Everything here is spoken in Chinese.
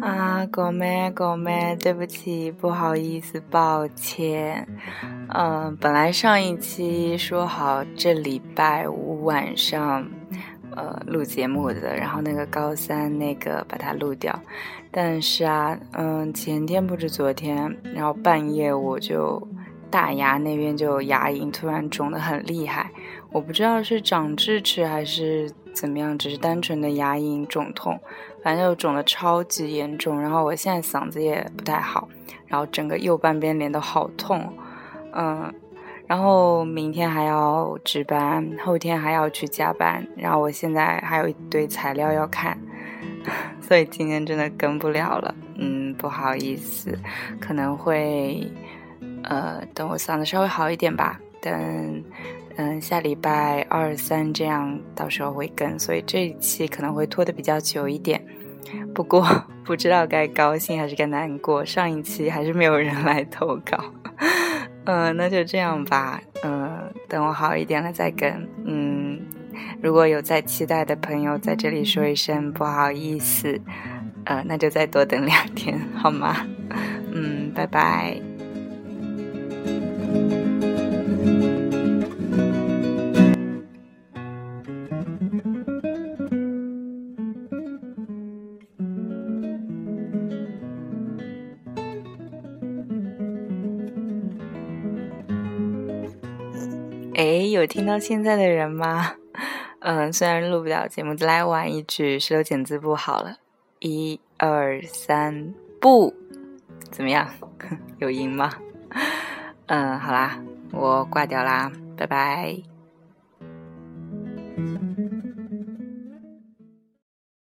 啊，狗妹，狗妹，对不起，不好意思，抱歉。嗯，本来上一期说好这礼拜五晚上，呃，录节目的，然后那个高三那个把它录掉，但是啊，嗯，前天不是昨天，然后半夜我就大牙那边就牙龈突然肿得很厉害，我不知道是长智齿还是怎么样，只是单纯的牙龈肿痛。反正就肿得超级严重，然后我现在嗓子也不太好，然后整个右半边脸都好痛，嗯，然后明天还要值班，后天还要去加班，然后我现在还有一堆材料要看，所以今天真的跟不了了，嗯，不好意思，可能会，呃，等我嗓子稍微好一点吧，等，嗯，下礼拜二三这样，到时候会跟，所以这一期可能会拖得比较久一点。不过不知道该高兴还是该难过，上一期还是没有人来投稿，嗯，那就这样吧，嗯，等我好一点了再跟，嗯，如果有在期待的朋友，在这里说一声不好意思，呃，那就再多等两天好吗？嗯，拜拜。哎，有听到现在的人吗？嗯，虽然录不了节目，再来玩一局石头剪子布好了。一二三，不，怎么样？有赢吗？嗯，好啦，我挂掉啦，拜拜。